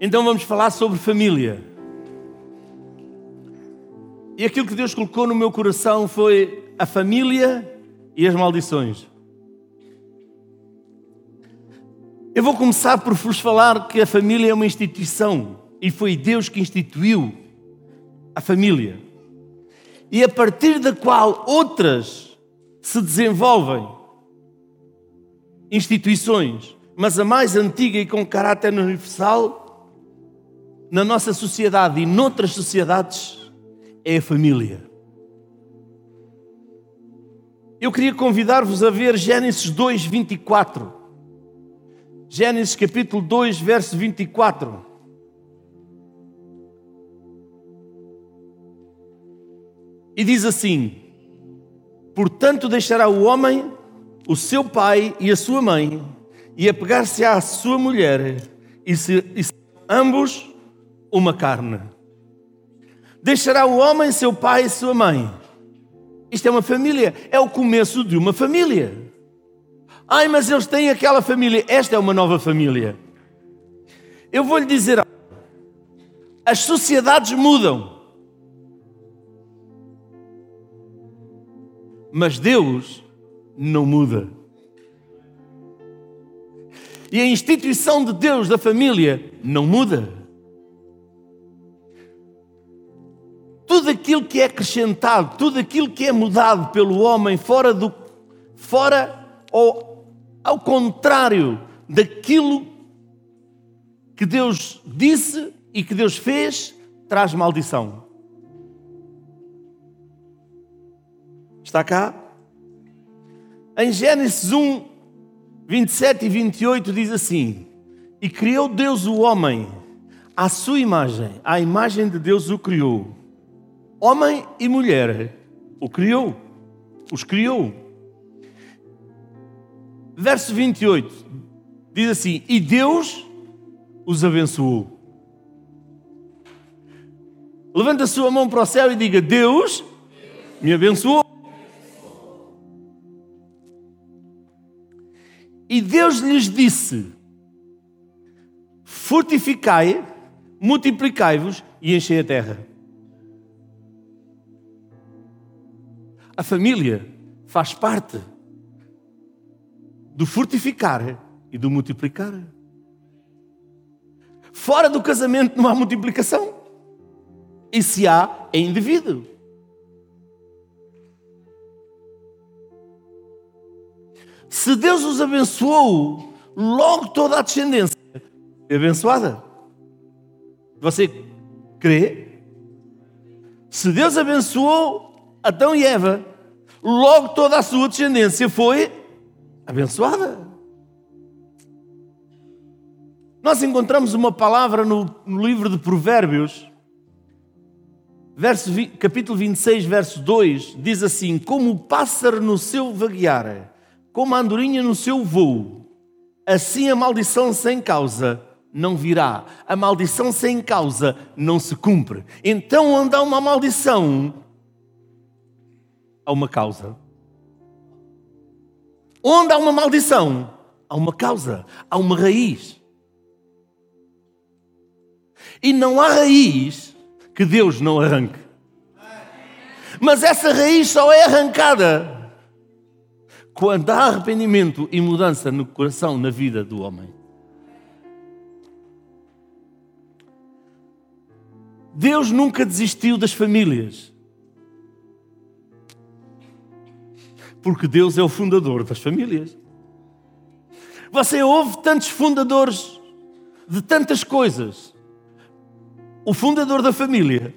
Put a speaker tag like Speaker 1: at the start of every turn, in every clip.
Speaker 1: Então vamos falar sobre família. E aquilo que Deus colocou no meu coração foi a família e as maldições. Eu vou começar por vos falar que a família é uma instituição e foi Deus que instituiu a família. E a partir da qual outras se desenvolvem instituições, mas a mais antiga e com caráter universal na nossa sociedade e noutras sociedades é a família. Eu queria convidar-vos a ver Gênesis 2, 24. Gênesis capítulo 2, verso 24. E diz assim: Portanto, deixará o homem o seu pai e a sua mãe, e apegar-se à sua mulher, e, se, e ambos uma carne. Deixará o homem seu pai e sua mãe. Isto é uma família, é o começo de uma família. Ai, mas eles têm aquela família. Esta é uma nova família. Eu vou lhe dizer As sociedades mudam. Mas Deus não muda. E a instituição de Deus da família não muda. Tudo aquilo que é acrescentado, tudo aquilo que é mudado pelo homem fora do fora ou ao contrário daquilo que Deus disse e que Deus fez, traz maldição. Está cá? Em Gênesis 1, 27 e 28 diz assim: E criou Deus o homem à sua imagem, à imagem de Deus o criou. Homem e mulher o criou, os criou verso 28 diz assim: E Deus os abençoou. Levanta a sua mão para o céu e diga: Deus me abençoou. E Deus lhes disse: Fortificai, multiplicai-vos e enchei a terra. A família faz parte do fortificar e do multiplicar. Fora do casamento não há multiplicação. E se há, é indevido. Se Deus os abençoou, logo toda a descendência é abençoada. Você crê? Se Deus abençoou Adão e Eva, logo toda a sua descendência foi abençoada. Nós encontramos uma palavra no, livro de Provérbios, verso, capítulo 26, verso 2, diz assim: Como o pássaro no seu vaguear, como a andorinha no seu voo, assim a maldição sem causa não virá. A maldição sem causa não se cumpre. Então, onde há uma maldição, há uma causa. Onde há uma maldição, há uma causa, há uma raiz. E não há raiz que Deus não arranque. Mas essa raiz só é arrancada quando há arrependimento e mudança no coração, na vida do homem. Deus nunca desistiu das famílias. Porque Deus é o fundador das famílias. Você ouve tantos fundadores de tantas coisas. O fundador da família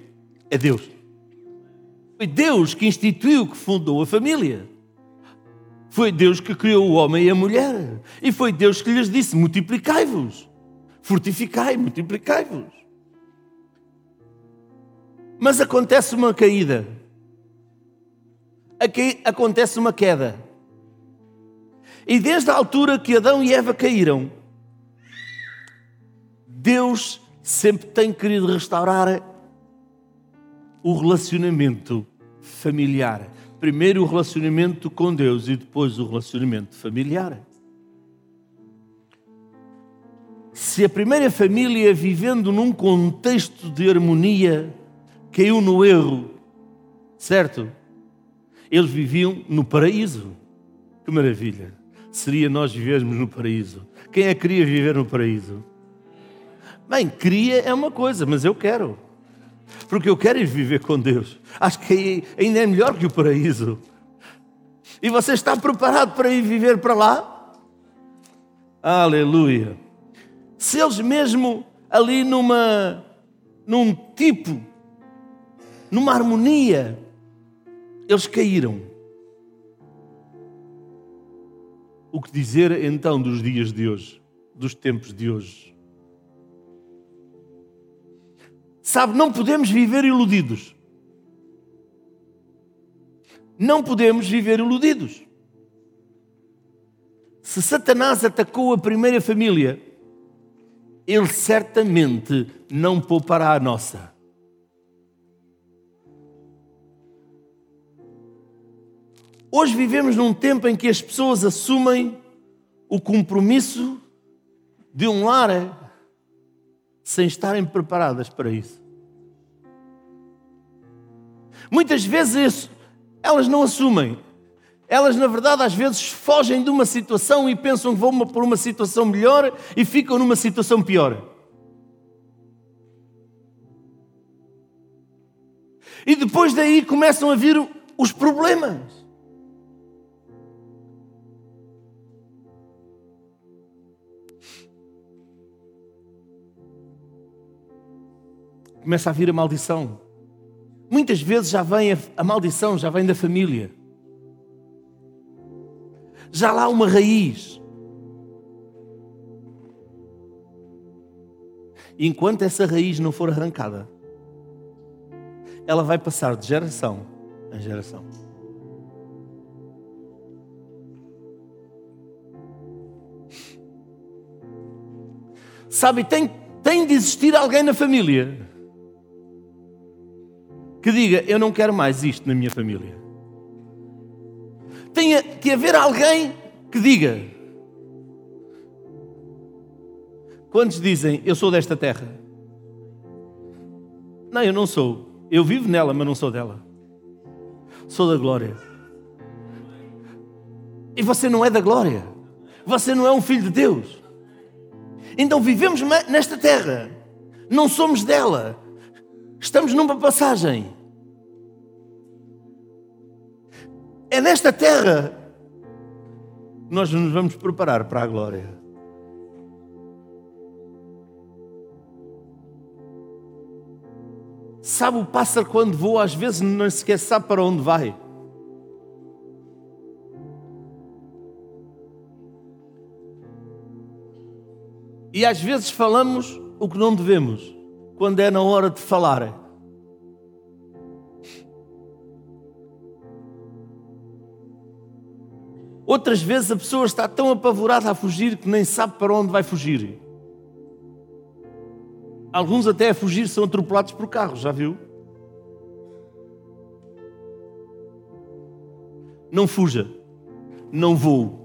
Speaker 1: é Deus. Foi Deus que instituiu, que fundou a família. Foi Deus que criou o homem e a mulher. E foi Deus que lhes disse: multiplicai-vos, fortificai, multiplicai-vos. Mas acontece uma caída aqui acontece uma queda. E desde a altura que Adão e Eva caíram, Deus sempre tem querido restaurar o relacionamento familiar. Primeiro o relacionamento com Deus e depois o relacionamento familiar. se a primeira família, vivendo num contexto de harmonia, caiu no erro, certo? Eles viviam no paraíso. Que maravilha! Seria nós vivermos no paraíso. Quem é que queria viver no paraíso? Bem, queria é uma coisa, mas eu quero. Porque eu quero ir viver com Deus. Acho que ainda é melhor que o paraíso. E você está preparado para ir viver para lá? Aleluia. Se eles mesmo ali numa num tipo numa harmonia eles caíram. O que dizer então dos dias de hoje, dos tempos de hoje? Sabe, não podemos viver iludidos. Não podemos viver iludidos. Se Satanás atacou a primeira família, ele certamente não poupará a nossa. Hoje vivemos num tempo em que as pessoas assumem o compromisso de um lar sem estarem preparadas para isso. Muitas vezes elas não assumem. Elas, na verdade, às vezes fogem de uma situação e pensam que vão por uma situação melhor e ficam numa situação pior. E depois daí começam a vir os problemas. Começa a vir a maldição. Muitas vezes já vem a, a maldição, já vem da família. Já lá uma raiz. E enquanto essa raiz não for arrancada, ela vai passar de geração em geração. Sabe, tem, tem de existir alguém na família que diga: Eu não quero mais isto na minha família. Tem que haver alguém que diga. Quantos dizem: Eu sou desta terra? Não, eu não sou. Eu vivo nela, mas não sou dela. Sou da glória. E você não é da glória. Você não é um filho de Deus. Então vivemos nesta terra. Não somos dela. Estamos numa passagem. É nesta terra nós nos vamos preparar para a glória. Sabe o pássaro quando voa, às vezes não sequer sabe para onde vai. E às vezes falamos o que não devemos quando é na hora de falar. Outras vezes a pessoa está tão apavorada a fugir que nem sabe para onde vai fugir. Alguns até a fugir são atropelados por carros, já viu? Não fuja, não vou.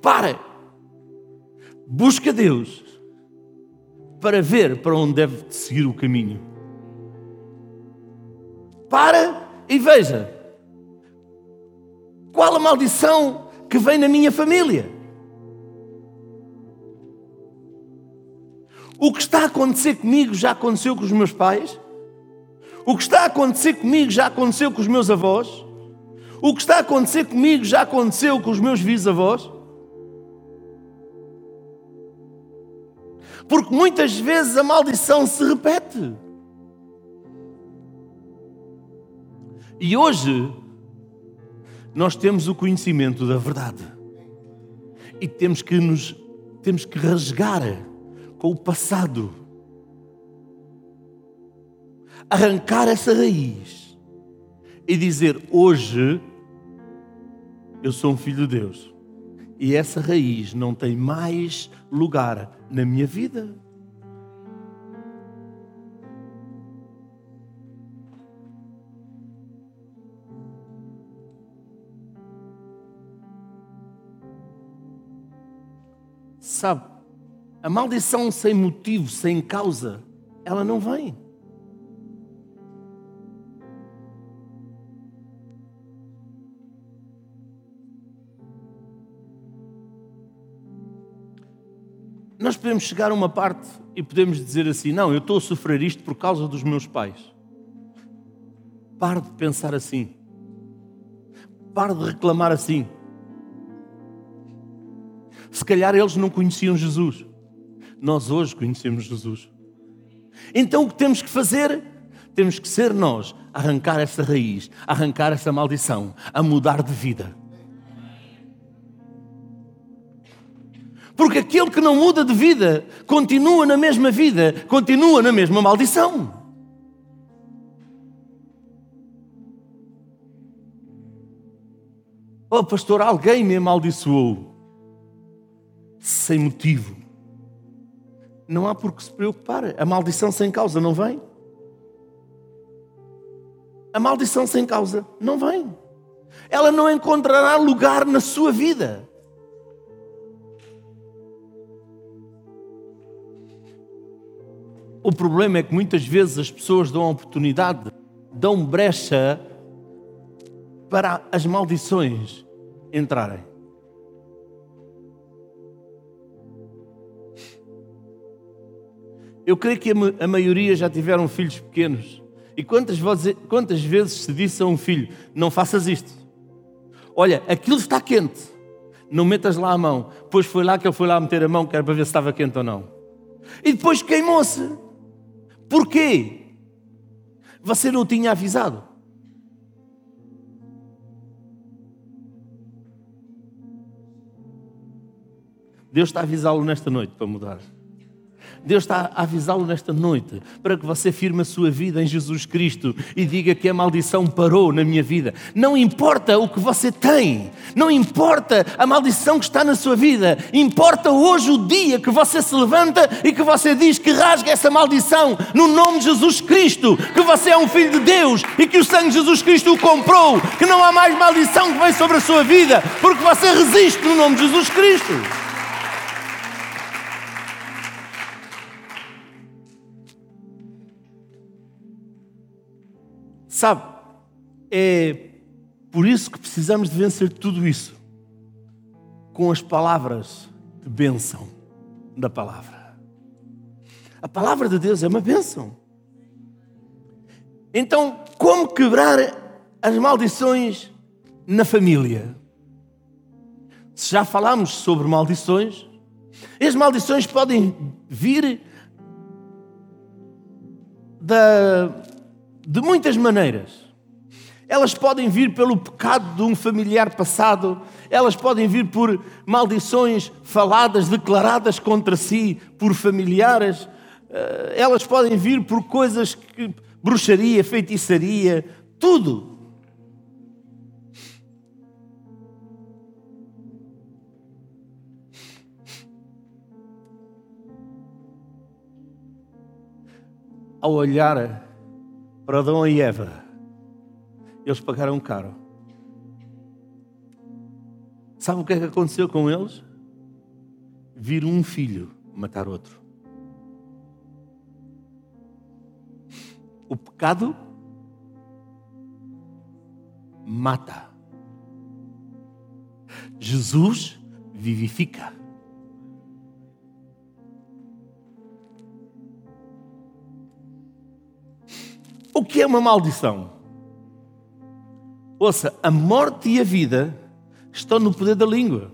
Speaker 1: Para, busca Deus para ver para onde deve seguir o caminho. Para e veja qual a maldição que vem na minha família. O que está a acontecer comigo já aconteceu com os meus pais? O que está a acontecer comigo já aconteceu com os meus avós? O que está a acontecer comigo já aconteceu com os meus bisavós? Porque muitas vezes a maldição se repete. E hoje nós temos o conhecimento da verdade. E temos que nos temos que rasgar com o passado. Arrancar essa raiz e dizer: hoje eu sou um filho de Deus. E essa raiz não tem mais lugar na minha vida. Sabe, a maldição sem motivo, sem causa, ela não vem. Nós podemos chegar a uma parte e podemos dizer assim: não, eu estou a sofrer isto por causa dos meus pais. Pare de pensar assim. Pare de reclamar assim. Se calhar eles não conheciam Jesus. Nós hoje conhecemos Jesus. Então o que temos que fazer? Temos que ser nós, arrancar essa raiz, arrancar essa maldição, a mudar de vida. Porque aquele que não muda de vida continua na mesma vida, continua na mesma maldição. Oh, pastor, alguém me amaldiçoou sem motivo. Não há por que se preocupar. A maldição sem causa não vem. A maldição sem causa não vem. Ela não encontrará lugar na sua vida. O problema é que muitas vezes as pessoas dão oportunidade, dão brecha para as maldições entrarem. Eu creio que a maioria já tiveram filhos pequenos. E quantas quantas vezes se disse a um filho: Não faças isto? Olha, aquilo está quente, não metas lá a mão. Depois foi lá que ele foi lá meter a mão, que era para ver se estava quente ou não. E depois queimou-se. Porquê? Você não tinha avisado. Deus está a avisá-lo nesta noite para mudar. Deus está a avisá-lo nesta noite para que você firme a sua vida em Jesus Cristo e diga que a maldição parou na minha vida. Não importa o que você tem, não importa a maldição que está na sua vida, importa hoje o dia que você se levanta e que você diz que rasga essa maldição no nome de Jesus Cristo, que você é um filho de Deus e que o sangue de Jesus Cristo o comprou, que não há mais maldição que vem sobre a sua vida, porque você resiste no nome de Jesus Cristo. Sabe, é por isso que precisamos de vencer tudo isso com as palavras de bênção da palavra. A palavra de Deus é uma bênção. Então, como quebrar as maldições na família? Se já falámos sobre maldições, as maldições podem vir da, de muitas maneiras. Elas podem vir pelo pecado de um familiar passado, elas podem vir por maldições faladas, declaradas contra si por familiares, eh, elas podem vir por coisas que bruxaria, feitiçaria, tudo. Ao olhar para Adão e Eva. Eles pagaram caro. Sabe o que é que aconteceu com eles? Viram um filho matar outro. O pecado mata. Jesus vivifica. É uma maldição? Ouça, a morte e a vida estão no poder da língua.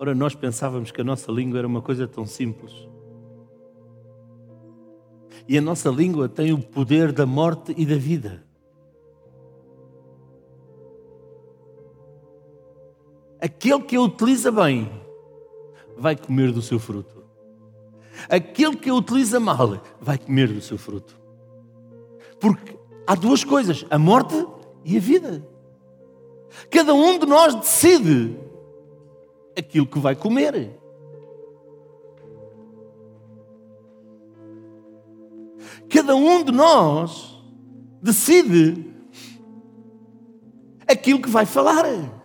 Speaker 1: Ora, nós pensávamos que a nossa língua era uma coisa tão simples. E a nossa língua tem o poder da morte e da vida. Aquele que a utiliza bem vai comer do seu fruto. Aquele que a utiliza mal vai comer do seu fruto. Porque há duas coisas: a morte e a vida. Cada um de nós decide aquilo que vai comer. Cada um de nós decide aquilo que vai falar.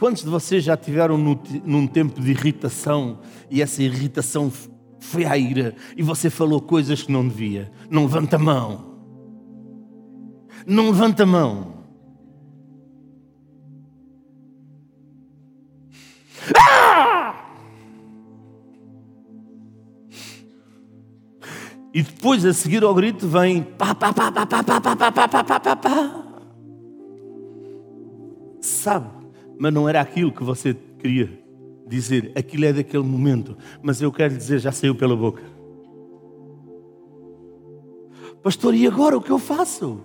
Speaker 1: Quantos de vocês já tiveram num tempo de irritação e essa irritação foi à ira e você falou coisas que não devia? Não levanta a mão. Não levanta a mão. Ah! E depois a seguir ao grito vem pá, pá, pá, pá, pá, pá, pá, pá, pá, pá, pá, pá. Sabe? Mas não era aquilo que você queria dizer. Aquilo é daquele momento, mas eu quero dizer, já saiu pela boca. Pastor, e agora o que eu faço?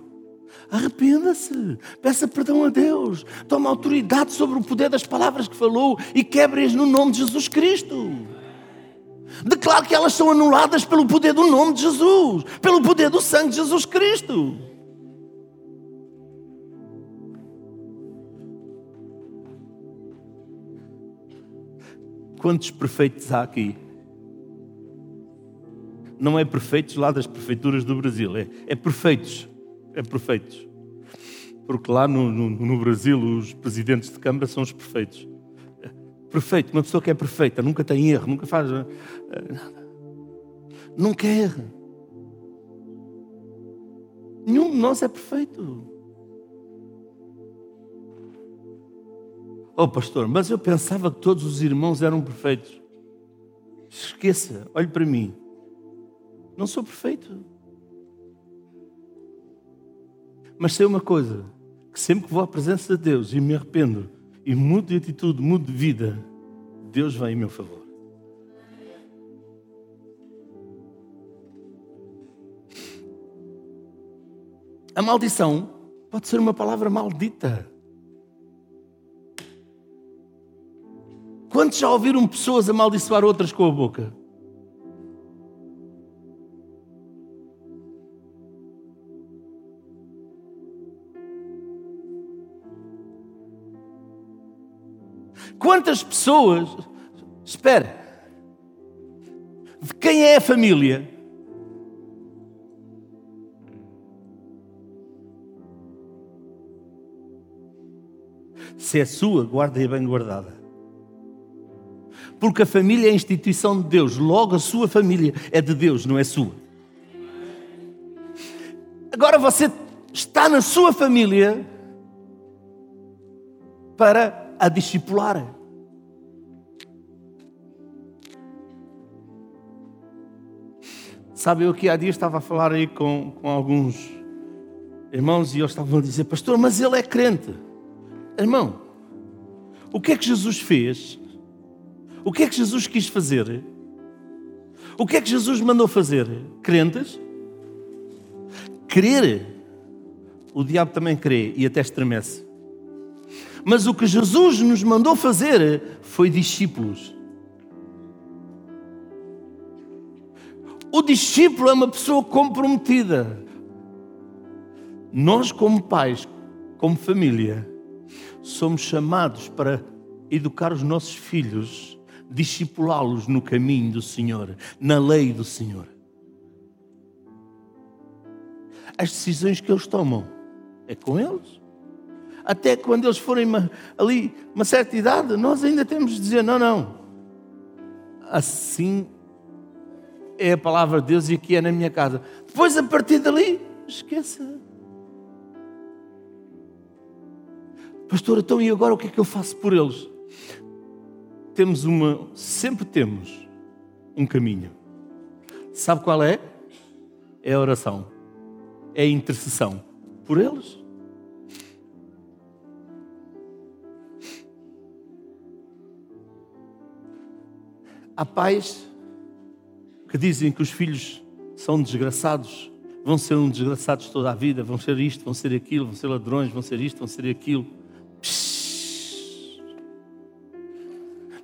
Speaker 1: Arrependa-se, peça perdão a Deus, toma autoridade sobre o poder das palavras que falou e quebre-as no nome de Jesus Cristo. Declare que elas são anuladas pelo poder do nome de Jesus, pelo poder do sangue de Jesus Cristo. Quantos perfeitos há aqui? Não é perfeitos lá das prefeituras do Brasil, é, é perfeitos. É perfeitos. Porque lá no, no, no, Brasil os presidentes de Câmara são os perfeitos. Perfeito, uma pessoa que é perfeita, nunca tem erro, nunca faz nada. Nunca erra. Nenhum de nós é perfeito. Oh, pastor, mas eu pensava que todos os irmãos eram perfeitos. Esqueça, olhe para mim. Não sou perfeito. Mas sei uma coisa: que sempre que vou à presença de Deus e me arrependo e mudo de atitude, mudo de vida, Deus vem em meu favor. A maldição pode ser uma palavra maldita. Quantos já ouviram pessoas amaldiçoar outras com a boca? Quantas pessoas, espera, de quem é a família? Se é sua, guarda-a bem guardada. Porque a família é a instituição de Deus, logo a sua família é de Deus, não é sua. Agora você está na sua família para a discipular. Sabe, eu aqui há dias estava a falar aí com, com alguns irmãos e eles estavam a dizer, pastor, mas ele é crente. Irmão, o que é que Jesus fez o que é que Jesus quis fazer? O que é que Jesus mandou fazer? Crentes? Crer. O diabo também crê e até estremece. Mas o que Jesus nos mandou fazer foi discípulos. O discípulo é uma pessoa comprometida. Nós, como pais, como família, somos chamados para educar os nossos filhos discipulá-los no caminho do Senhor, na lei do Senhor. As decisões que eles tomam é com eles. Até quando eles forem ali uma certa idade, nós ainda temos de dizer: não, não. Assim é a palavra de Deus e aqui é na minha casa. Depois, a partir dali, esqueça. Pastor, então e agora o que é que eu faço por eles? Temos uma, sempre temos um caminho. Sabe qual é? É a oração. É a intercessão por eles. Há pais que dizem que os filhos são desgraçados, vão ser um desgraçados toda a vida, vão ser isto, vão ser aquilo, vão ser ladrões, vão ser isto, vão ser aquilo.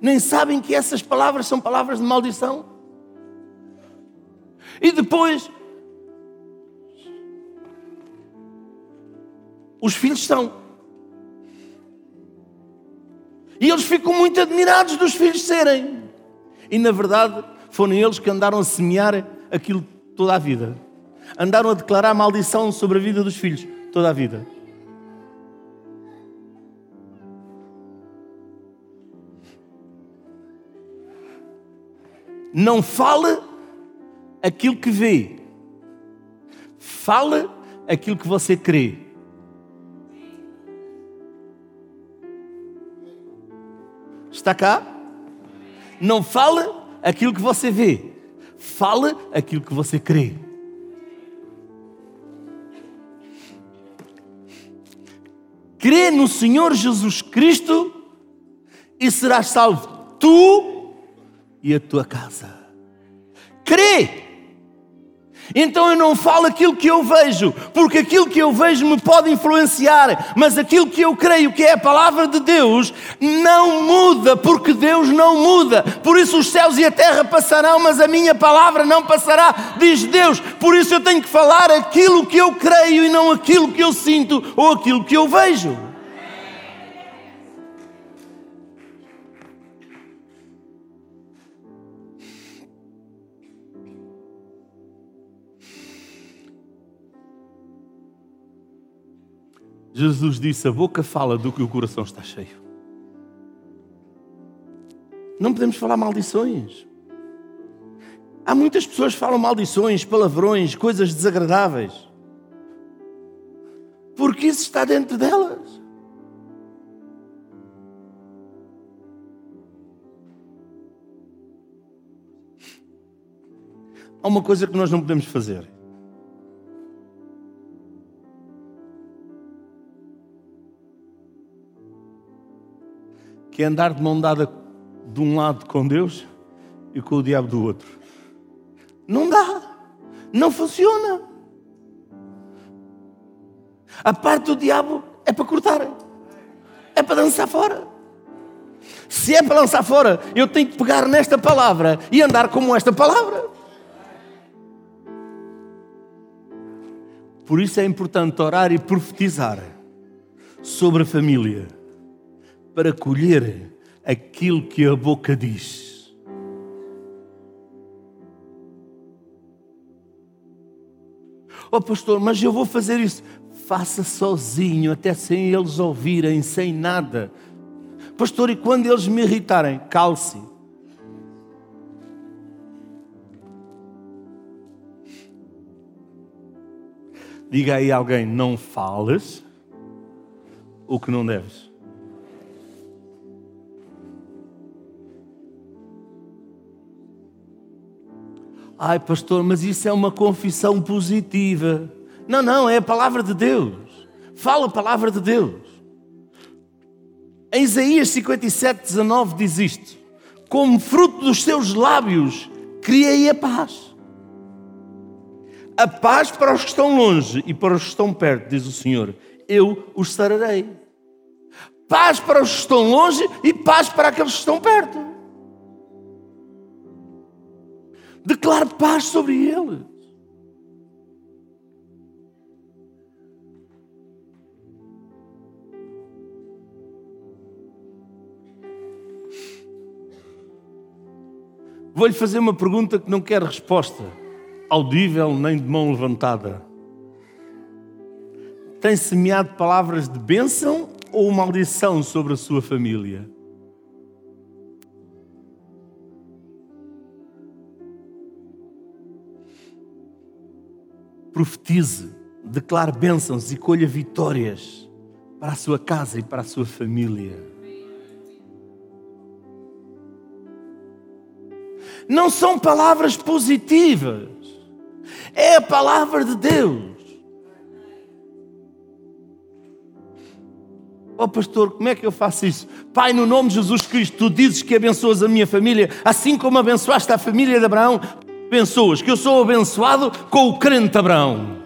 Speaker 1: Nem sabem que essas palavras são palavras de maldição. E depois, os filhos estão. E eles ficam muito admirados dos filhos serem. E na verdade, foram eles que andaram a semear aquilo toda a vida. Andaram a declarar maldição sobre a vida dos filhos toda a vida. Não fale aquilo que vê. Fale aquilo que você crê. Está cá? Não fale aquilo que você vê. Fale aquilo que você crê. Crê no Senhor Jesus Cristo e serás salvo tu e a tua casa. Crê! Então eu não falo aquilo que eu vejo, porque aquilo que eu vejo me pode influenciar, mas aquilo que eu creio que é a palavra de Deus não muda, porque Deus não muda. Por isso os céus e a terra passarão, mas a minha palavra não passará, diz Deus. Por isso eu tenho que falar aquilo que eu creio e não aquilo que eu sinto ou aquilo que eu vejo. Jesus disse: A boca fala do que o coração está cheio. Não podemos falar maldições. Há muitas pessoas que falam maldições, palavrões, coisas desagradáveis. Porque isso está dentro delas. Há uma coisa que nós não podemos fazer. Que é andar de mão dada de um lado com Deus e com o diabo do outro. Não dá, não funciona. A parte do diabo é para cortar, é para dançar fora. Se é para lançar fora, eu tenho que pegar nesta palavra e andar como esta palavra. Por isso é importante orar e profetizar sobre a família para colher aquilo que a boca diz. Oh pastor, mas eu vou fazer isso. Faça sozinho, até sem eles ouvirem, sem nada. Pastor, e quando eles me irritarem, calce. Diga aí a alguém: não fales o que não deves. Ai, pastor, mas isso é uma confissão positiva. Não, não, é a palavra de Deus. Fala a palavra de Deus. Em Isaías 57, 19 diz isto: Como fruto dos seus lábios, criei a paz. A paz para os que estão longe e para os que estão perto, diz o Senhor. Eu os sararei. Paz para os que estão longe e paz para aqueles que estão perto. Declare paz sobre eles. Vou-lhe fazer uma pergunta que não quer resposta, audível nem de mão levantada. Tem semeado palavras de bênção ou maldição sobre a sua família? Profetize, declare bênçãos e colha vitórias para a sua casa e para a sua família. Não são palavras positivas, é a palavra de Deus. Oh pastor, como é que eu faço isso? Pai, no nome de Jesus Cristo, tu dizes que abençoas a minha família, assim como abençoaste a família de Abraão, abençoas, que eu sou abençoado com o crente Abraão.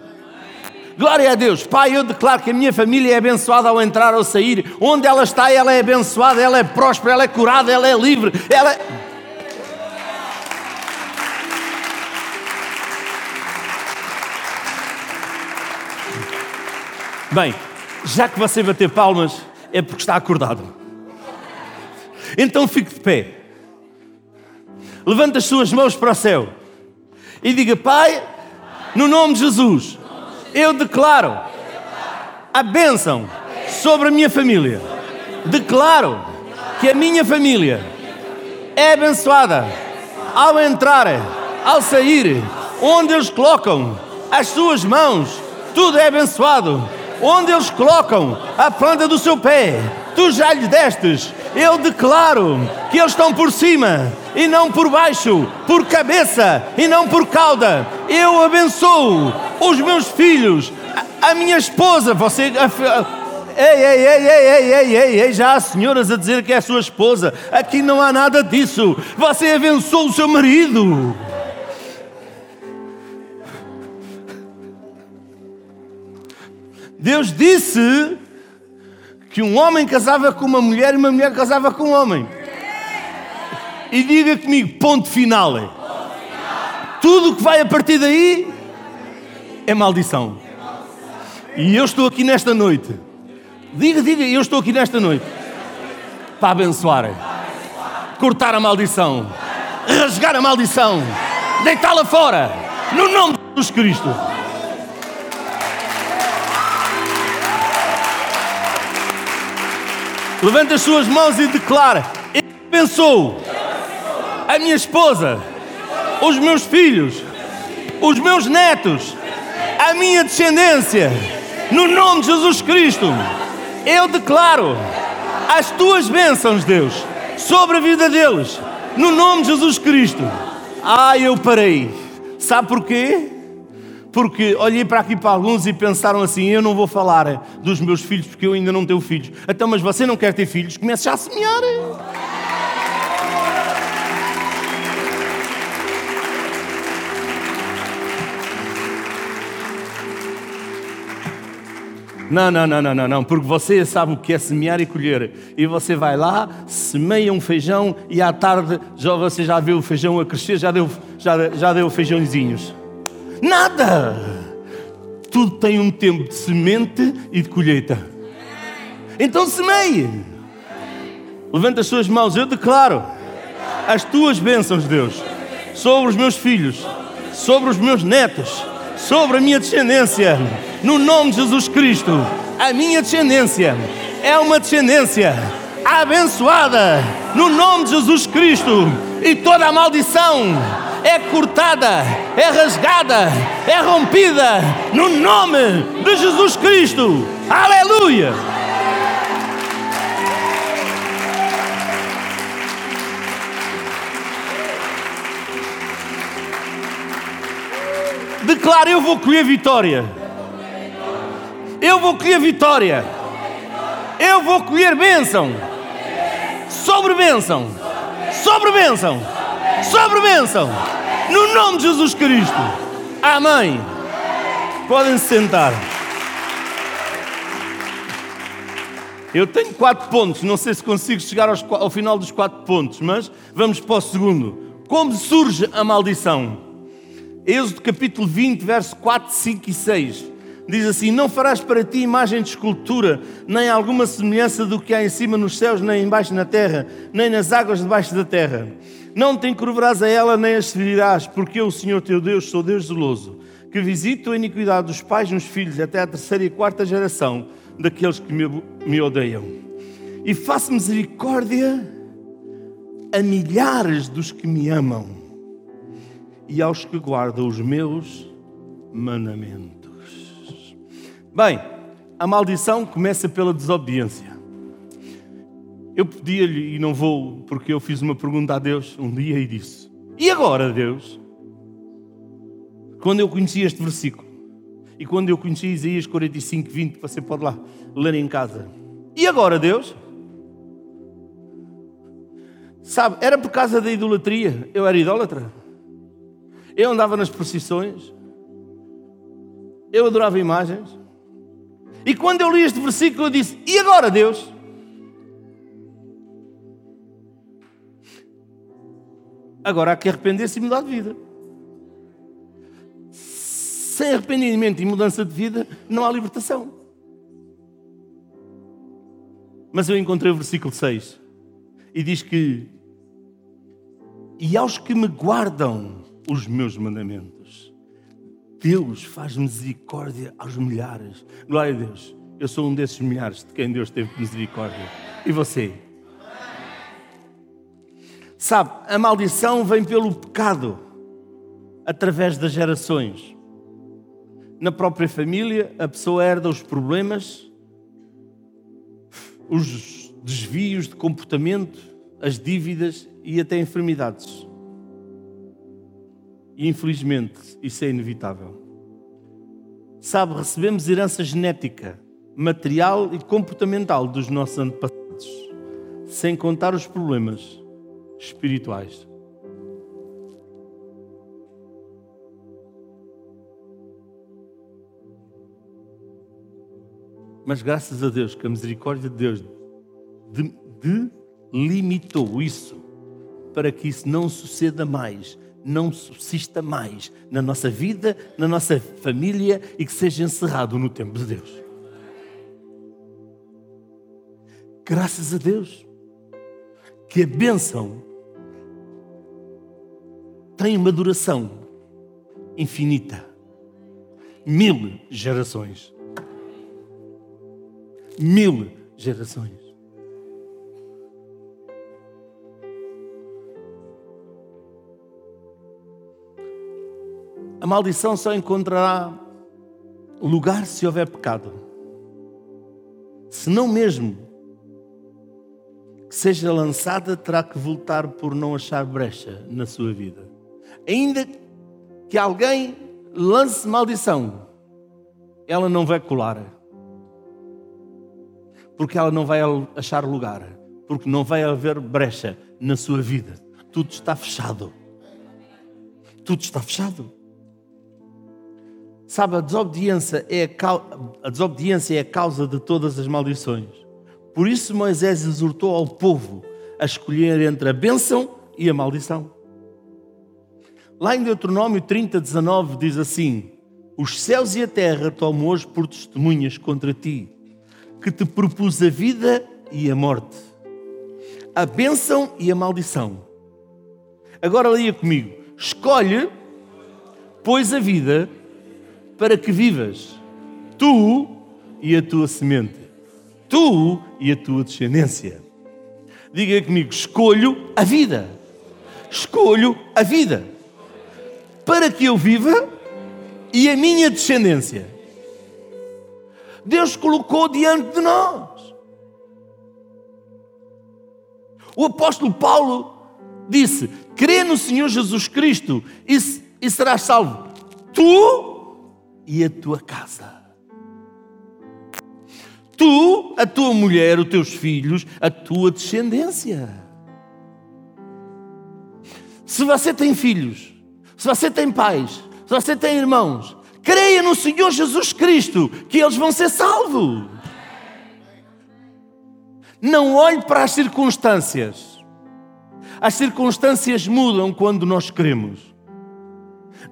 Speaker 1: Glória a Deus. Pai, eu declaro que a minha família é abençoada ao entrar ou sair. Onde ela está, ela é abençoada, ela é próspera, ela é curada, ela é livre. Ela é... Bem, já que você bater palmas, é porque está acordado. Então fique de pé. Levanta as suas mãos para o céu e diga: Pai, no nome de Jesus, eu declaro a bênção sobre a minha família. Declaro que a minha família é abençoada ao entrar, ao sair, onde eles colocam as suas mãos, tudo é abençoado. Onde eles colocam a planta do seu pé, tu já lhes destes. Eu declaro que eles estão por cima e não por baixo, por cabeça e não por cauda. Eu abençoo os meus filhos, a, a minha esposa. Você. A, Ei, ei, ei, ei, ei, ei, ei, ei, já há senhoras a dizer que é a sua esposa. Aqui não há nada disso. Você abençoou o seu marido. Deus disse que um homem casava com uma mulher e uma mulher casava com um homem. E diga comigo, ponto final. Tudo o que vai a partir daí é maldição. E eu estou aqui nesta noite. Diga, diga, eu estou aqui nesta noite para abençoar, cortar a maldição, rasgar a maldição, deitá-la fora, no nome de Jesus Cristo. Levanta as suas mãos e declara: Eu abençoo a minha esposa, os meus filhos, os meus netos, a minha descendência, no nome de Jesus Cristo. Eu declaro as tuas bênçãos, Deus, sobre a vida deles, no nome de Jesus Cristo. Ah, eu parei. Sabe porquê? Porque olhei para aqui para alguns e pensaram assim: eu não vou falar dos meus filhos porque eu ainda não tenho filhos. Então, mas você não quer ter filhos? Comece já a semear. Não, não, não, não, não, não, porque você sabe o que é semear e colher. E você vai lá, semeia um feijão e à tarde já, você já vê o feijão a crescer, já deu, já, já deu feijãozinhos. Nada! Tudo tem um tempo de semente e de colheita. Então semeie. Levanta as suas mãos, eu declaro as tuas bênçãos, Deus, sobre os meus filhos, sobre os meus netos, sobre a minha descendência, no nome de Jesus Cristo. A minha descendência é uma descendência abençoada, no nome de Jesus Cristo, e toda a maldição é cortada, é rasgada, é rompida no nome de Jesus Cristo. Aleluia! Declara: Eu vou colher vitória. Eu vou colher vitória. Eu vou colher bênção. Sobre bênção. Sobre bênção. Sobre bênção. No nome de Jesus Cristo. Amém. Podem se sentar. Eu tenho quatro pontos, não sei se consigo chegar aos, ao final dos quatro pontos, mas vamos para o segundo. Como surge a maldição? Êxodo capítulo 20, verso 4, 5 e 6. Diz assim: Não farás para ti imagem de escultura, nem alguma semelhança do que há em cima nos céus, nem embaixo na terra, nem nas águas debaixo da terra. Não te encurvarás a ela, nem as seguirás, porque eu, o Senhor teu Deus, sou Deus zeloso, que visito a iniquidade dos pais nos filhos até a terceira e quarta geração daqueles que me, me odeiam. E faço misericórdia a milhares dos que me amam e aos que guardam os meus mandamentos. Bem, a maldição começa pela desobediência. Eu pedia-lhe, e não vou, porque eu fiz uma pergunta a Deus um dia e disse: E agora, Deus? Quando eu conheci este versículo, e quando eu conheci Isaías 45, 20, você pode lá ler em casa. E agora, Deus? Sabe, era por causa da idolatria. Eu era idólatra. Eu andava nas procissões. Eu adorava imagens. E quando eu li este versículo, eu disse: E agora, Deus? Agora há que arrepender-se e mudar de vida. Sem arrependimento e mudança de vida, não há libertação. Mas eu encontrei o versículo 6 e diz que e aos que me guardam os meus mandamentos. Deus faz misericórdia aos milhares. Glória a Deus. Eu sou um desses milhares de quem Deus teve misericórdia. E você? Sabe, a maldição vem pelo pecado, através das gerações. Na própria família, a pessoa herda os problemas, os desvios de comportamento, as dívidas e até enfermidades. E infelizmente isso é inevitável. Sabe, recebemos herança genética, material e comportamental dos nossos antepassados, sem contar os problemas espirituais. Mas graças a Deus que a misericórdia de Deus delimitou isso para que isso não suceda mais, não subsista mais na nossa vida, na nossa família e que seja encerrado no tempo de Deus. Graças a Deus que a bênção tem uma duração infinita mil gerações. Mil gerações. A maldição só encontrará lugar se houver pecado. Se não mesmo que seja lançada, terá que voltar por não achar brecha na sua vida. Ainda que alguém lance maldição, ela não vai colar. Porque ela não vai achar lugar. Porque não vai haver brecha na sua vida. Tudo está fechado. Tudo está fechado. Sabe, a desobediência é a, a desobediência é a causa de todas as maldições. Por isso Moisés exortou ao povo a escolher entre a bênção e a maldição. Lá em Deuteronômio 30, 19 diz assim: Os céus e a terra tomam hoje por testemunhas contra ti, que te propus a vida e a morte, a bênção e a maldição. Agora leia comigo: Escolhe, pois, a vida para que vivas, tu e a tua semente tu e a tua descendência. Diga comigo: escolho a vida. Escolho a vida. Para que eu viva e a minha descendência. Deus colocou diante de nós. O apóstolo Paulo disse: crê no Senhor Jesus Cristo e, e serás salvo. Tu e a tua casa tu, a tua mulher, os teus filhos, a tua descendência. Se você tem filhos, se você tem pais, se você tem irmãos, creia no Senhor Jesus Cristo que eles vão ser salvos. Não olhe para as circunstâncias. As circunstâncias mudam quando nós queremos.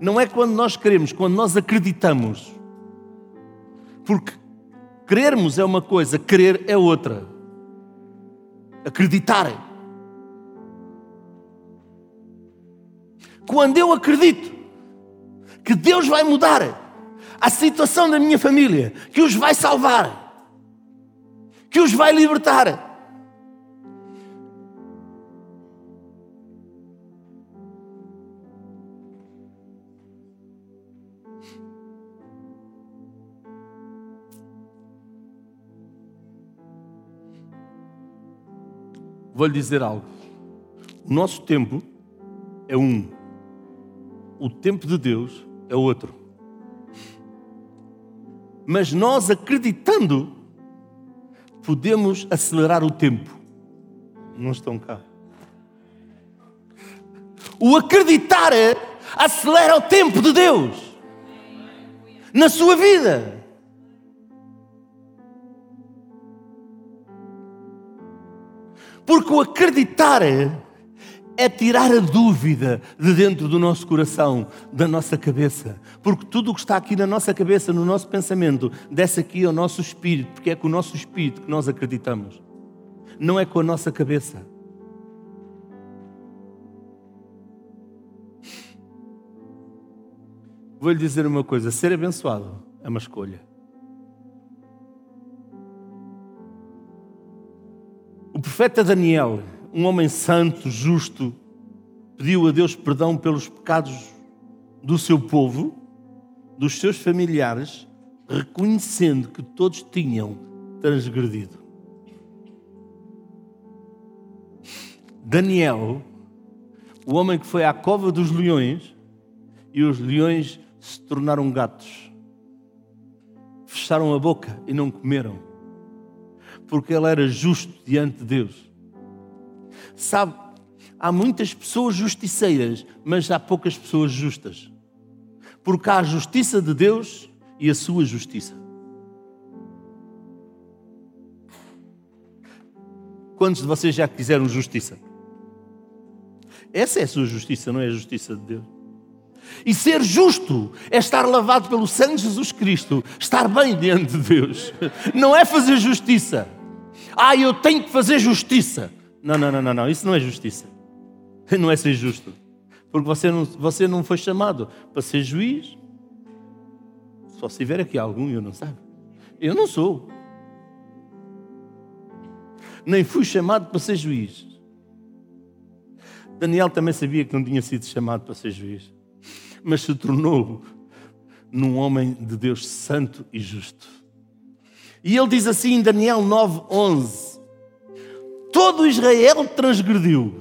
Speaker 1: Não é quando nós queremos, quando nós acreditamos. Porque Crermos é uma coisa, crer é outra. Acreditar. Quando eu acredito que Deus vai mudar a situação da minha família, que os vai salvar, que os vai libertar, Vou lhe dizer algo. O nosso tempo é um. O tempo de Deus é outro. Mas nós acreditando, podemos acelerar o tempo. Não estão cá. O acreditar é acelera o tempo de Deus na sua vida. Porque o acreditar é tirar a dúvida de dentro do nosso coração, da nossa cabeça. Porque tudo o que está aqui na nossa cabeça, no nosso pensamento, desce aqui ao nosso espírito, porque é com o nosso espírito que nós acreditamos. Não é com a nossa cabeça. Vou lhe dizer uma coisa: ser abençoado é uma escolha. O profeta Daniel, um homem santo, justo, pediu a Deus perdão pelos pecados do seu povo, dos seus familiares, reconhecendo que todos tinham transgredido. Daniel, o homem que foi à cova dos leões, e os leões se tornaram gatos. Fecharam a boca e não comeram. Porque ele era justo diante de Deus. Sabe, há muitas pessoas justiceiras, mas há poucas pessoas justas. Porque há a justiça de Deus e a sua justiça. Quantos de vocês já quiseram justiça? Essa é a sua justiça, não é a justiça de Deus. E ser justo é estar lavado pelo sangue de Jesus Cristo, estar bem diante de Deus. Não é fazer justiça. Ah, eu tenho que fazer justiça. Não, não, não, não, não. isso não é justiça. Não é ser justo. Porque você não, você não foi chamado para ser juiz. Só se tiver aqui algum, eu não sabe. Eu não sou. Nem fui chamado para ser juiz. Daniel também sabia que não tinha sido chamado para ser juiz mas se tornou num homem de Deus santo e justo. E ele diz assim em Daniel 9:11: Todo Israel transgrediu.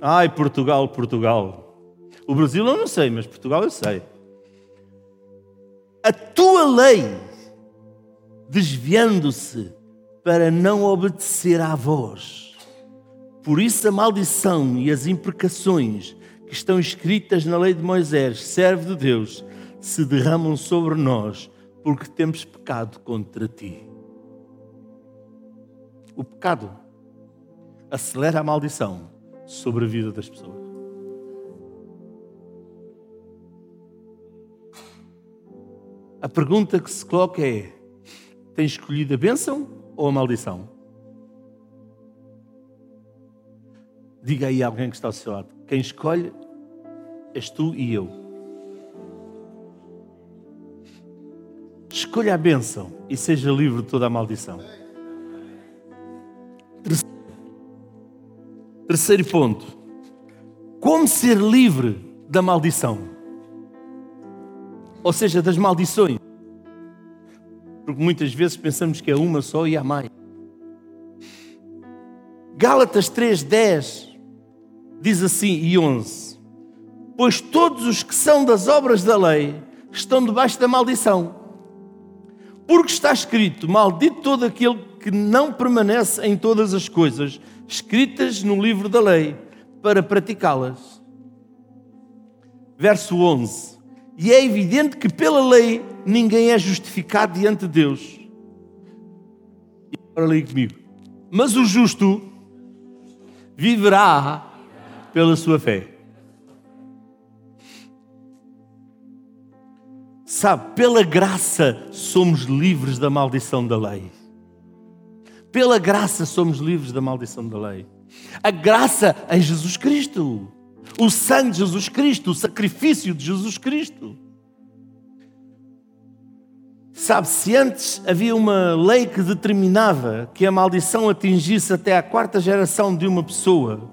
Speaker 1: Ai, Portugal, Portugal. O Brasil eu não sei, mas Portugal eu sei. A tua lei, desviando-se para não obedecer à voz. Por isso a maldição e as imprecações que estão escritas na lei de Moisés, servo de Deus, se derramam sobre nós porque temos pecado contra ti. O pecado acelera a maldição sobre a vida das pessoas. A pergunta que se coloca é: tens escolhido a bênção ou a maldição? Diga aí a alguém que está ao seu lado: quem escolhe és tu e eu. Escolha a bênção e seja livre de toda a maldição. Terceiro ponto: como ser livre da maldição? Ou seja, das maldições. Porque muitas vezes pensamos que é uma só e há mais. Gálatas 3:10 diz assim e 11: Pois todos os que são das obras da lei estão debaixo da maldição. Porque está escrito: Maldito todo aquele que não permanece em todas as coisas escritas no livro da lei para praticá-las. Verso 11: E é evidente que pela lei ninguém é justificado diante de Deus. E agora leia comigo. Mas o justo viverá pela sua fé. Sabe, pela graça somos livres da maldição da lei. Pela graça somos livres da maldição da lei. A graça em Jesus Cristo. O sangue de Jesus Cristo, o sacrifício de Jesus Cristo. Sabe, se antes havia uma lei que determinava que a maldição atingisse até a quarta geração de uma pessoa,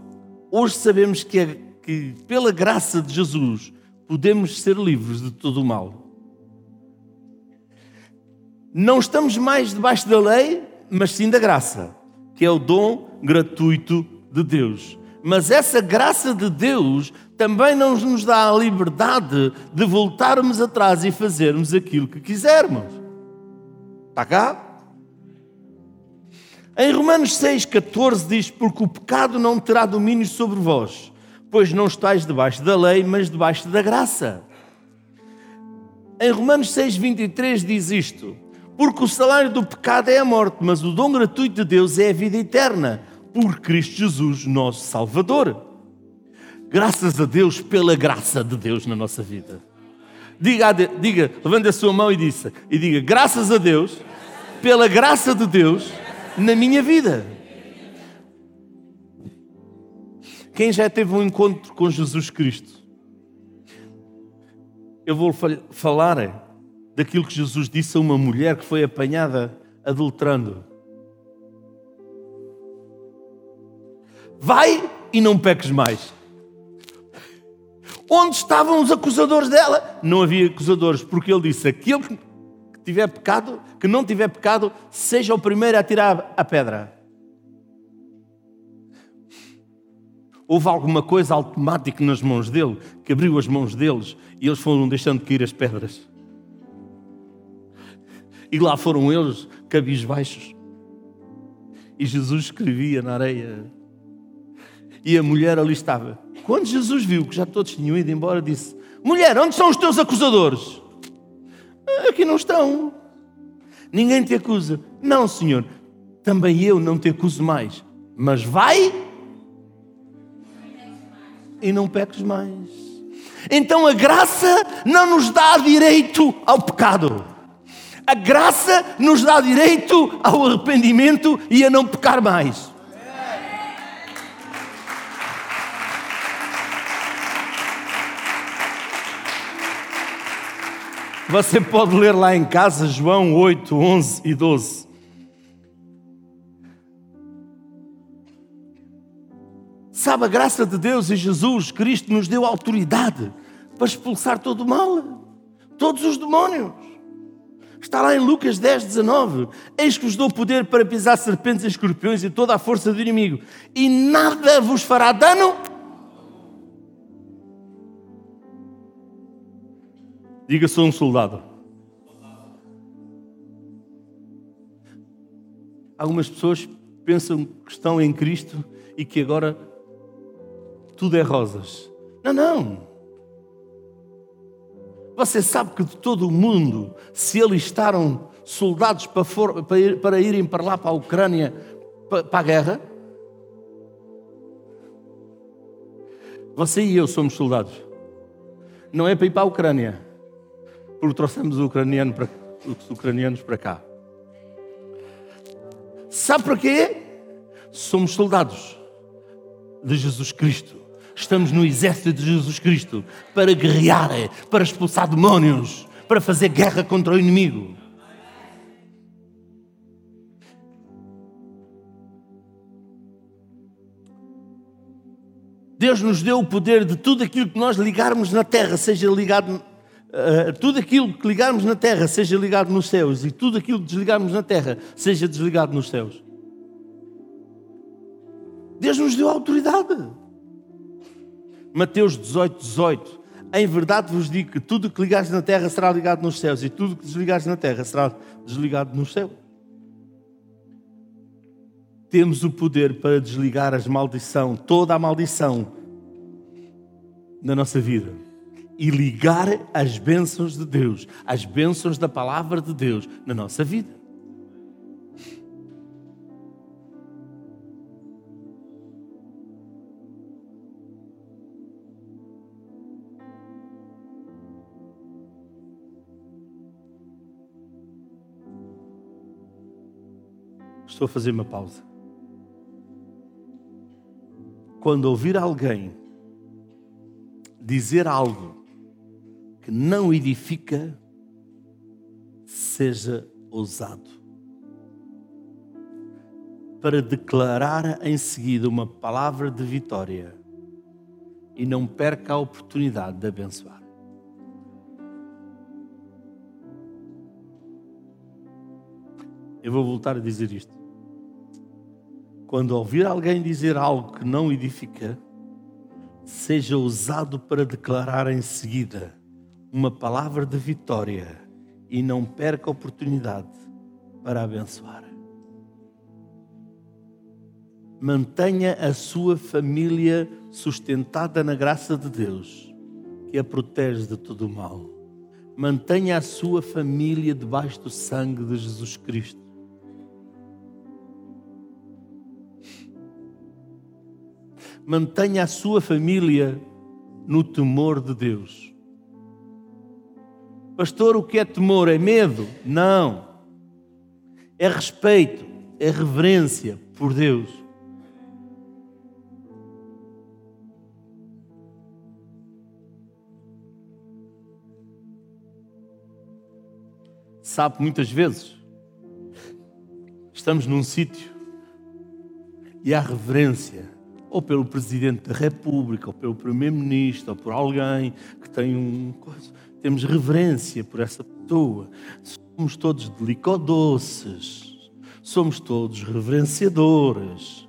Speaker 1: Hoje sabemos que, é, que, pela graça de Jesus, podemos ser livres de todo o mal. Não estamos mais debaixo da lei, mas sim da graça, que é o dom gratuito de Deus. Mas essa graça de Deus também não nos dá a liberdade de voltarmos atrás e fazermos aquilo que quisermos. Está cá? Em Romanos 6,14 diz: Porque o pecado não terá domínio sobre vós, pois não estáis debaixo da lei, mas debaixo da graça. Em Romanos 6,23 diz isto: Porque o salário do pecado é a morte, mas o dom gratuito de Deus é a vida eterna, por Cristo Jesus, nosso Salvador. Graças a Deus pela graça de Deus na nossa vida. Diga, diga a sua mão e, disse, e diga: Graças a Deus pela graça de Deus na minha vida. Quem já teve um encontro com Jesus Cristo? eu vou falar daquilo que Jesus disse a uma mulher que foi apanhada adulterando. Vai e não peques mais. Onde estavam os acusadores dela? Não havia acusadores, porque ele disse: aquele que tiver pecado, que não tiver pecado, seja o primeiro a tirar a pedra. Houve alguma coisa automática nas mãos dele, que abriu as mãos deles e eles foram deixando cair as pedras. E lá foram eles, cabisbaixos. E Jesus escrevia na areia. E a mulher ali estava. Quando Jesus viu que já todos tinham ido embora, disse: Mulher, onde estão os teus acusadores? Aqui não estão. Ninguém te acusa. Não, Senhor, também eu não te acuso mais. Mas vai e não peques mais. Então a graça não nos dá direito ao pecado. A graça nos dá direito ao arrependimento e a não pecar mais. Você pode ler lá em casa João 8, 11 e 12. Sabe, a graça de Deus e Jesus Cristo nos deu autoridade para expulsar todo o mal, todos os demónios. Está lá em Lucas 10, 19. Eis que vos dou poder para pisar serpentes e escorpiões e toda a força do inimigo, e nada vos fará dano. Diga, sou um soldado. Algumas pessoas pensam que estão em Cristo e que agora tudo é rosas. Não, não. Você sabe que de todo o mundo se alistaram soldados para, for, para, ir, para irem para lá, para a Ucrânia, para, para a guerra? Você e eu somos soldados. Não é para ir para a Ucrânia, porque trouxemos ucraniano para, os ucranianos para cá. Sabe para quê? Somos soldados de Jesus Cristo. Estamos no exército de Jesus Cristo para guerrear, para expulsar demónios, para fazer guerra contra o inimigo. Deus nos deu o poder de tudo aquilo que nós ligarmos na terra, seja ligado, uh, tudo aquilo que ligarmos na terra, seja ligado nos céus, e tudo aquilo que desligarmos na terra, seja desligado nos céus. Deus nos deu autoridade. Mateus 18, 18. Em verdade vos digo que tudo que ligares na terra será ligado nos céus, e tudo que desligares na terra será desligado no céu. Temos o poder para desligar as maldição, toda a maldição na nossa vida e ligar as bênçãos de Deus, as bênçãos da palavra de Deus na nossa vida. Estou a fazer uma pausa. Quando ouvir alguém dizer algo que não edifica, seja ousado. Para declarar em seguida uma palavra de vitória e não perca a oportunidade de abençoar. Eu vou voltar a dizer isto. Quando ouvir alguém dizer algo que não edifica, seja usado para declarar em seguida uma palavra de vitória e não perca a oportunidade para abençoar. Mantenha a sua família sustentada na graça de Deus, que a protege de todo o mal. Mantenha a sua família debaixo do sangue de Jesus Cristo mantenha a sua família no temor de Deus. Pastor, o que é temor? É medo? Não. É respeito, é reverência por Deus. Sabe, muitas vezes estamos num sítio e há reverência, ou pelo Presidente da República, ou pelo Primeiro-Ministro, ou por alguém que tem um. Temos reverência por essa pessoa. Somos todos delicodoces, somos todos reverenciadores.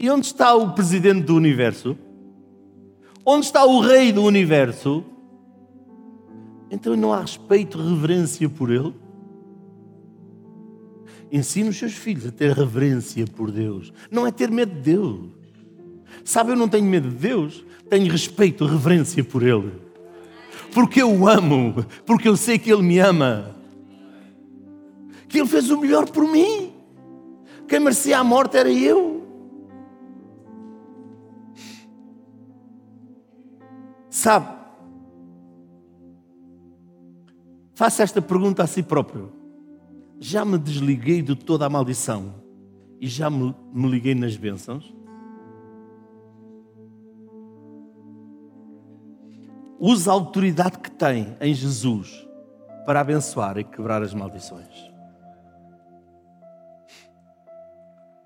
Speaker 1: E onde está o Presidente do Universo? Onde está o Rei do Universo? Então não há respeito, reverência por Ele? Ensina os seus filhos a ter reverência por Deus. Não é ter medo de Deus. Sabe, eu não tenho medo de Deus, tenho respeito, reverência por Ele. Porque eu o amo, porque eu sei que Ele me ama. Que Ele fez o melhor por mim. Quem merecia a morte era eu. Sabe, faça esta pergunta a si próprio. Já me desliguei de toda a maldição e já me, me liguei nas bênçãos? Use a autoridade que tem em Jesus para abençoar e quebrar as maldições.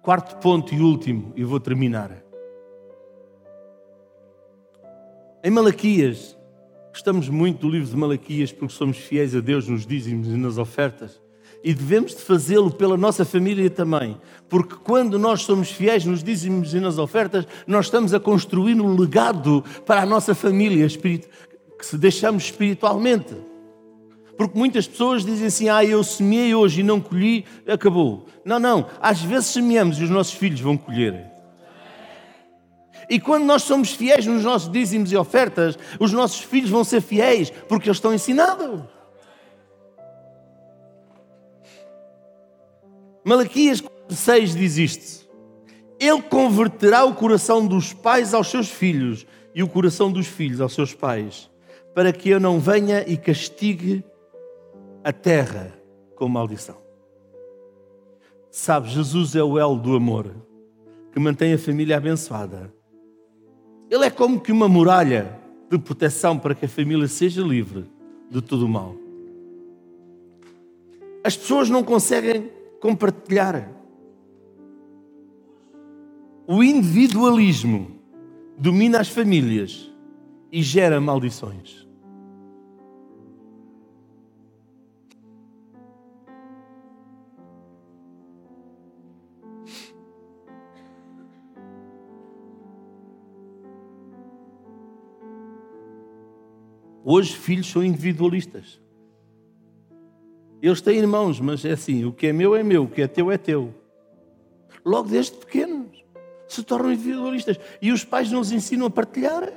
Speaker 1: Quarto ponto e último, e vou terminar. Em Malaquias, gostamos muito do livro de Malaquias porque somos fiéis a Deus nos dízimos e nas ofertas. E devemos de fazê-lo pela nossa família também, porque quando nós somos fiéis nos dízimos e nas ofertas, nós estamos a construir um legado para a nossa família que se deixamos espiritualmente. Porque muitas pessoas dizem assim: Ah, eu semeei hoje e não colhi, acabou. Não, não. Às vezes semeamos e os nossos filhos vão colher. E quando nós somos fiéis nos nossos dízimos e ofertas, os nossos filhos vão ser fiéis porque eles estão ensinados. Malaquias 6 diz isto: Ele converterá o coração dos pais aos seus filhos e o coração dos filhos aos seus pais, para que eu não venha e castigue a terra com maldição. Sabe, Jesus é o elo do amor que mantém a família abençoada. Ele é como que uma muralha de proteção para que a família seja livre de todo o mal. As pessoas não conseguem compartilhar. O individualismo domina as famílias e gera maldições. Hoje, filhos são individualistas. Eles têm irmãos, mas é assim: o que é meu é meu, o que é teu é teu. Logo desde pequenos se tornam individualistas. E os pais não os ensinam a partilhar.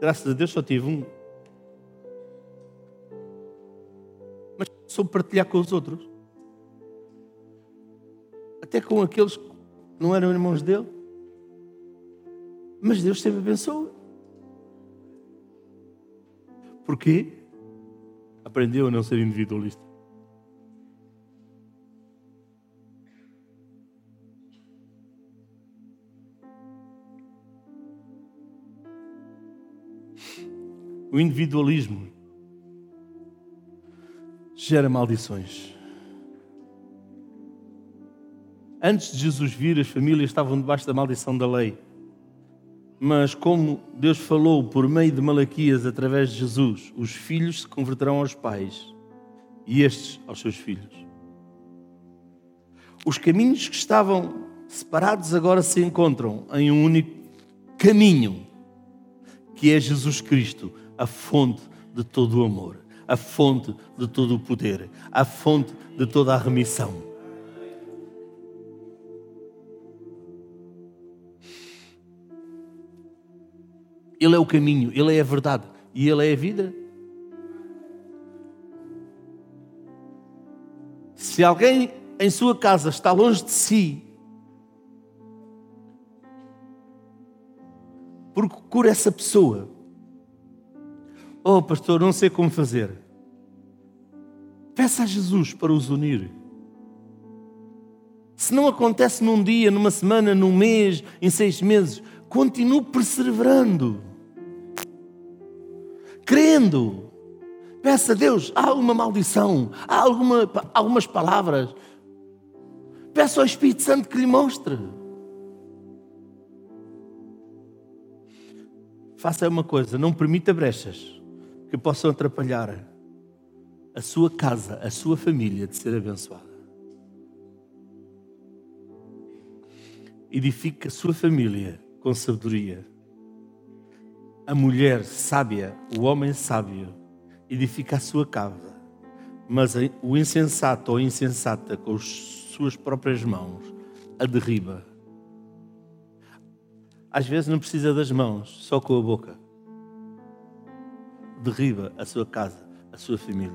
Speaker 1: Graças a Deus só tive um. Mas soube partilhar com os outros. Até com aqueles que não eram irmãos dele. Mas Deus sempre abençoa. Porquê? Aprendeu a não ser individualista. O individualismo gera maldições. Antes de Jesus vir, as famílias estavam debaixo da maldição da lei. Mas como Deus falou por meio de Malaquias através de Jesus, os filhos se converterão aos pais e estes aos seus filhos. Os caminhos que estavam separados agora se encontram em um único caminho, que é Jesus Cristo, a fonte de todo o amor, a fonte de todo o poder, a fonte de toda a remissão. Ele é o caminho, Ele é a verdade e Ele é a vida. Se alguém em sua casa está longe de si, procura essa pessoa. Oh, pastor, não sei como fazer. Peça a Jesus para os unir. Se não acontece num dia, numa semana, num mês, em seis meses, continue perseverando. Crendo. Peça a Deus, há alguma maldição, há alguma, algumas palavras. Peça ao Espírito Santo que lhe mostre. Faça uma coisa, não permita brechas que possam atrapalhar a sua casa, a sua família de ser abençoada. Edifique a sua família com sabedoria. A mulher sábia, o homem sábio, edifica a sua casa. Mas o insensato ou insensata, com as suas próprias mãos, a derriba. Às vezes não precisa das mãos, só com a boca. Derriba a sua casa, a sua família.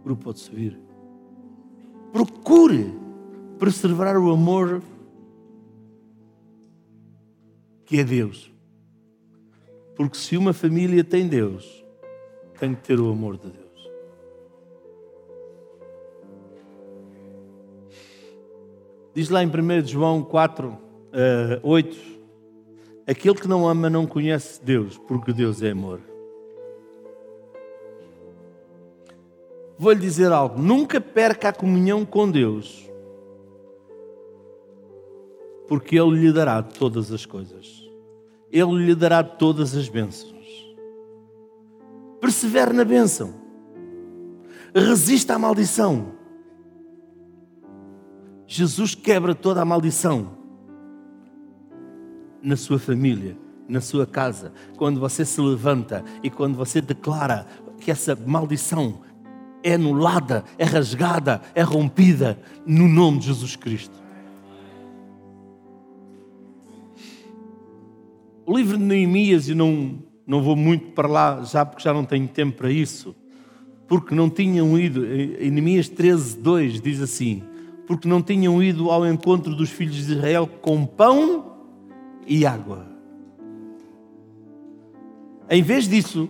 Speaker 1: O grupo pode subir. Procure preservar o amor que é Deus. Porque se uma família tem Deus, tem que ter o amor de Deus. Diz lá em 1 João 4, uh, 8: Aquele que não ama não conhece Deus, porque Deus é amor. Vou-lhe dizer algo: nunca perca a comunhão com Deus, porque Ele lhe dará todas as coisas, Ele lhe dará todas as bênçãos. Persevere na bênção, resista à maldição. Jesus quebra toda a maldição na sua família, na sua casa, quando você se levanta e quando você declara que essa maldição é anulada, é rasgada, é rompida no nome de Jesus Cristo. O livro de Neemias, e não, não vou muito para lá já porque já não tenho tempo para isso, porque não tinham ido, em Neemias 13, 2 diz assim: porque não tinham ido ao encontro dos filhos de Israel com pão e água. Em vez disso,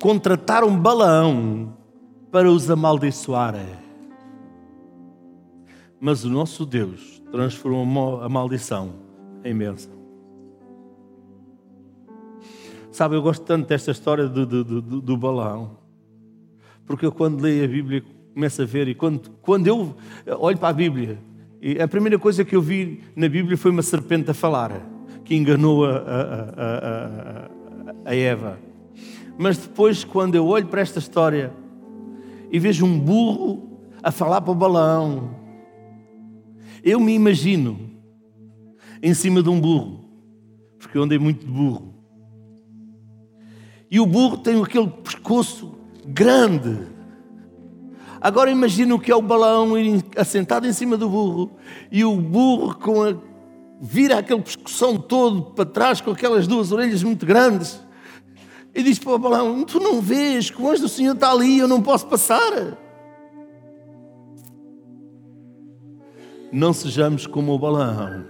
Speaker 1: contrataram Balaão para os amaldiçoar. Mas o nosso Deus transformou a maldição em bênção. Sabe, eu gosto tanto desta história do, do, do, do Balaão, porque eu, quando leio a Bíblia, começo a ver, e quando, quando eu olho para a Bíblia, a primeira coisa que eu vi na Bíblia foi uma serpente a falar, que enganou a, a, a, a Eva. Mas depois, quando eu olho para esta história e vejo um burro a falar para o balão, eu me imagino em cima de um burro, porque eu andei muito de burro. E o burro tem aquele pescoço grande Agora imagina o que é o balão assentado em cima do burro e o burro com a, vira aquele pescoção todo para trás com aquelas duas orelhas muito grandes e diz para o balão: Tu não vês que o anjo do Senhor está ali, eu não posso passar. Não sejamos como o balão,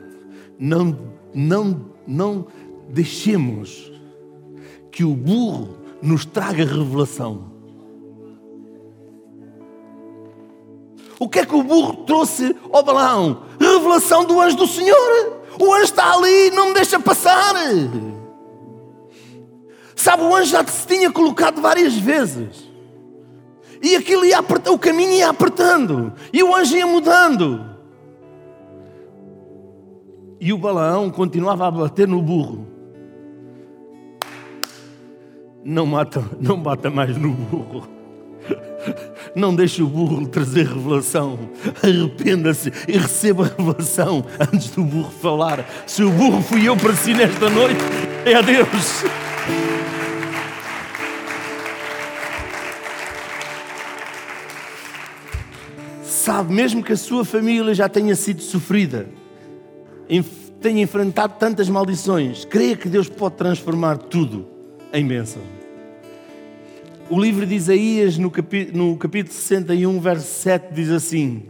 Speaker 1: não, não, não deixemos que o burro nos traga revelação. O que é que o burro trouxe ao balão? Revelação do anjo do Senhor. O anjo está ali, não me deixa passar. Sabe, o anjo já se tinha colocado várias vezes. E aquilo ia apertando, o caminho ia apertando. E o anjo ia mudando. E o balão continuava a bater no burro. Não mata, não bata mais no burro. Não deixe o burro trazer revelação. Arrependa-se e receba a revelação antes do burro falar. Se o burro fui eu para si nesta noite, é a Deus. Sabe, mesmo que a sua família já tenha sido sofrida, tenha enfrentado tantas maldições, creia que Deus pode transformar tudo em bênção. O livro de Isaías, no capítulo, no capítulo 61, verso 7, diz assim: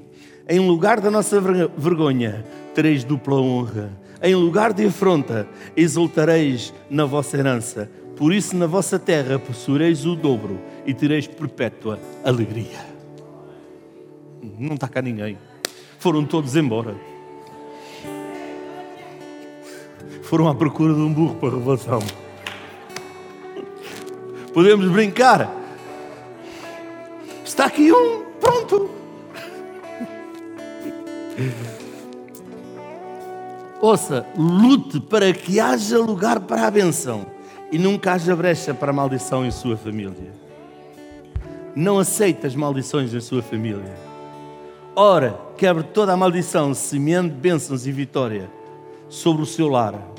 Speaker 1: Em lugar da nossa vergonha, tereis dupla honra. Em lugar de afronta, exultareis na vossa herança. Por isso, na vossa terra, possuireis o dobro e tereis perpétua alegria. Não está cá ninguém. Foram todos embora. Foram à procura de um burro para a revelação. Podemos brincar. Está aqui um, pronto. Ouça, lute para que haja lugar para a benção e nunca haja brecha para a maldição em sua família. Não aceite as maldições em sua família. Ora, quebre toda a maldição, semeando bênçãos e vitória sobre o seu lar